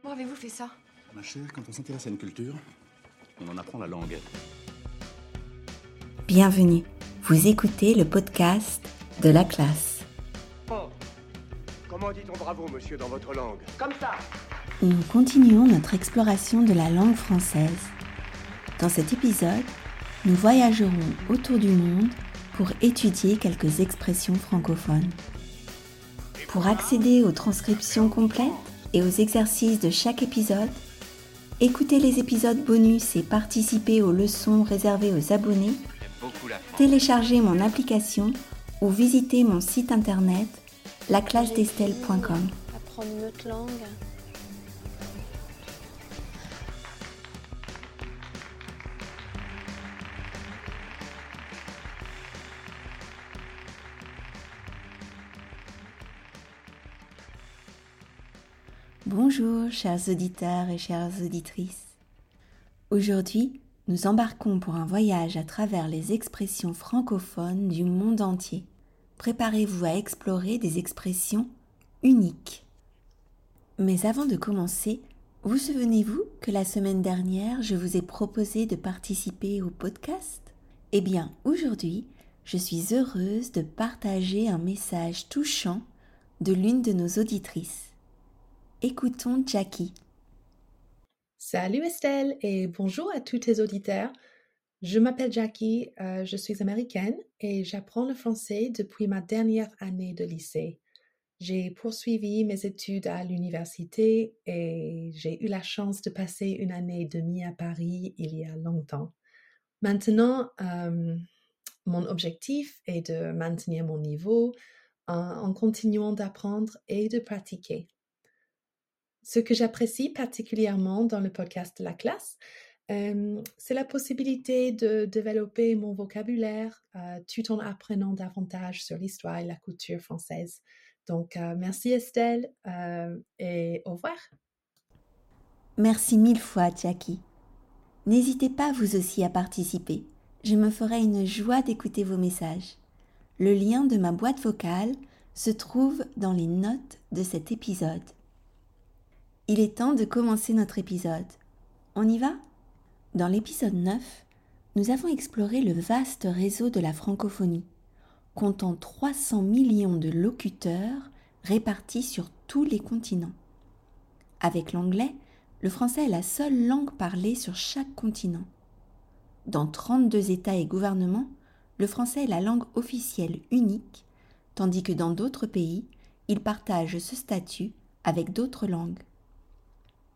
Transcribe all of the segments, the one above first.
Comment avez-vous fait ça? Ma chère, quand on s'intéresse à une culture, on en apprend la langue. Bienvenue. Vous écoutez le podcast de la classe. Oh. Comment dit-on bravo, monsieur, dans votre langue? Comme ça Nous continuons notre exploration de la langue française. Dans cet épisode, nous voyagerons autour du monde pour étudier quelques expressions francophones. Pour accéder aux transcriptions complètes et aux exercices de chaque épisode, écoutez les épisodes bonus et participez aux leçons réservées aux abonnés, téléchargez mon application ou visitez mon site internet laclassedestelle.com. Apprendre une langue. Bonjour chers auditeurs et chères auditrices. Aujourd'hui, nous embarquons pour un voyage à travers les expressions francophones du monde entier. Préparez-vous à explorer des expressions uniques. Mais avant de commencer, vous souvenez-vous que la semaine dernière, je vous ai proposé de participer au podcast? Eh bien, aujourd'hui, je suis heureuse de partager un message touchant de l'une de nos auditrices. Écoutons Jackie. Salut Estelle et bonjour à tous tes auditeurs. Je m'appelle Jackie, euh, je suis américaine et j'apprends le français depuis ma dernière année de lycée. J'ai poursuivi mes études à l'université et j'ai eu la chance de passer une année et demie à Paris il y a longtemps. Maintenant, euh, mon objectif est de maintenir mon niveau en continuant d'apprendre et de pratiquer. Ce que j'apprécie particulièrement dans le podcast La classe, c'est la possibilité de développer mon vocabulaire tout en apprenant davantage sur l'histoire et la culture française. Donc, merci Estelle et au revoir. Merci mille fois, Jackie. N'hésitez pas vous aussi à participer. Je me ferai une joie d'écouter vos messages. Le lien de ma boîte vocale se trouve dans les notes de cet épisode. Il est temps de commencer notre épisode. On y va? Dans l'épisode 9, nous avons exploré le vaste réseau de la francophonie, comptant 300 millions de locuteurs répartis sur tous les continents. Avec l'anglais, le français est la seule langue parlée sur chaque continent. Dans 32 États et gouvernements, le français est la langue officielle unique, tandis que dans d'autres pays, il partage ce statut avec d'autres langues.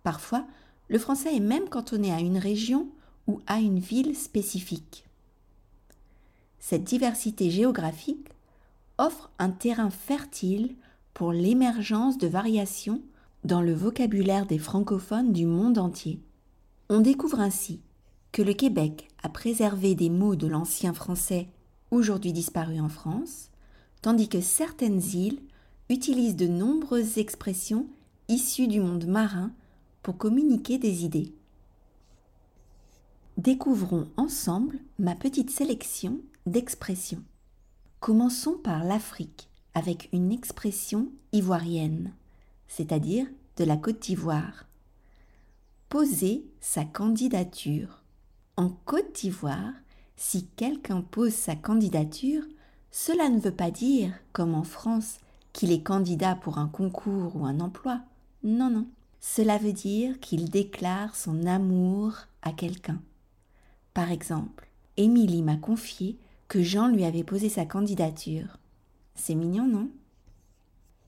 Parfois, le français est même cantonné à une région ou à une ville spécifique. Cette diversité géographique offre un terrain fertile pour l'émergence de variations dans le vocabulaire des francophones du monde entier. On découvre ainsi que le Québec a préservé des mots de l'ancien français aujourd'hui disparus en France, tandis que certaines îles utilisent de nombreuses expressions issues du monde marin pour communiquer des idées. Découvrons ensemble ma petite sélection d'expressions. Commençons par l'Afrique avec une expression ivoirienne, c'est-à-dire de la Côte d'Ivoire. Poser sa candidature. En Côte d'Ivoire, si quelqu'un pose sa candidature, cela ne veut pas dire, comme en France, qu'il est candidat pour un concours ou un emploi. Non, non. Cela veut dire qu'il déclare son amour à quelqu'un. Par exemple, Émilie m'a confié que Jean lui avait posé sa candidature. C'est mignon, non?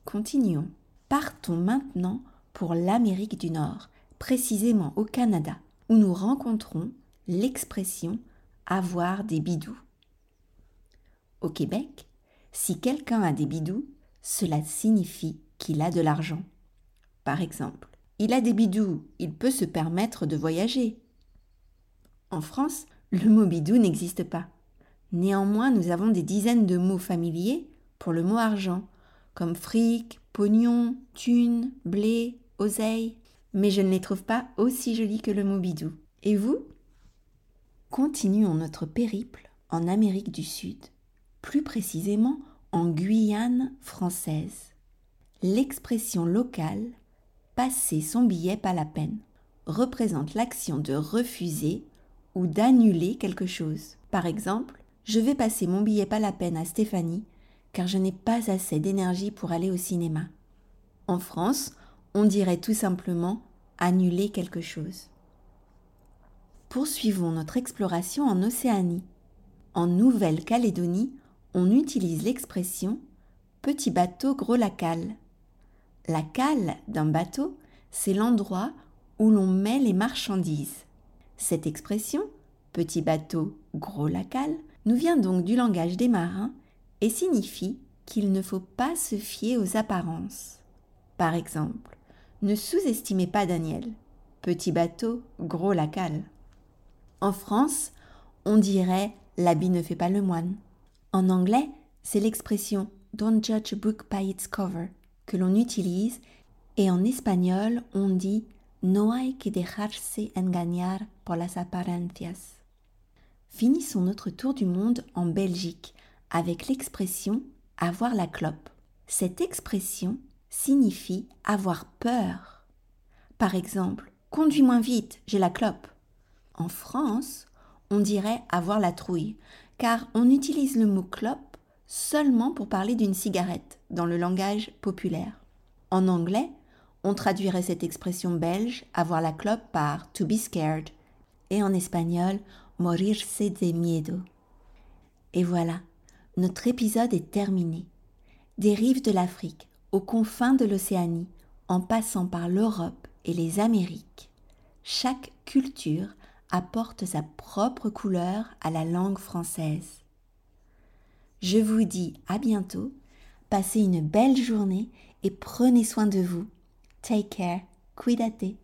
Continuons. Partons maintenant pour l'Amérique du Nord, précisément au Canada, où nous rencontrons l'expression avoir des bidous. Au Québec, si quelqu'un a des bidous, cela signifie qu'il a de l'argent. Par exemple, il a des bidous, il peut se permettre de voyager. En France, le mot bidou n'existe pas. Néanmoins, nous avons des dizaines de mots familiers pour le mot argent, comme fric, pognon, thune, blé, oseille, mais je ne les trouve pas aussi jolis que le mot bidou. Et vous? Continuons notre périple en Amérique du Sud, plus précisément en Guyane française. L'expression locale passer son billet pas la peine représente l'action de refuser ou d'annuler quelque chose. Par exemple, je vais passer mon billet pas la peine à Stéphanie car je n'ai pas assez d'énergie pour aller au cinéma. En France, on dirait tout simplement annuler quelque chose. Poursuivons notre exploration en Océanie. En Nouvelle-Calédonie, on utilise l'expression petit bateau gros la cale. La cale d'un bateau, c'est l'endroit où l'on met les marchandises. Cette expression, petit bateau gros la cale, nous vient donc du langage des marins et signifie qu'il ne faut pas se fier aux apparences. Par exemple, ne sous-estimez pas Daniel. Petit bateau, gros la cale. En France, on dirait l'habit ne fait pas le moine. En anglais, c'est l'expression don't judge a book by its cover que l'on utilise et en espagnol, on dit no hay que dejarse engañar por las apariencias. Finissons notre tour du monde en Belgique avec l'expression avoir la clope. Cette expression signifie avoir peur. Par exemple, conduis moins vite, j'ai la clope. En France, on dirait avoir la trouille, car on utilise le mot clope seulement pour parler d'une cigarette dans le langage populaire. En anglais, on traduirait cette expression belge avoir la clope par to be scared et en espagnol morirse de miedo. Et voilà, notre épisode est terminé. Des rives de l'Afrique aux confins de l'Océanie, en passant par l'Europe et les Amériques, chaque culture apporte sa propre couleur à la langue française. Je vous dis à bientôt, passez une belle journée et prenez soin de vous. Take care, cuidate.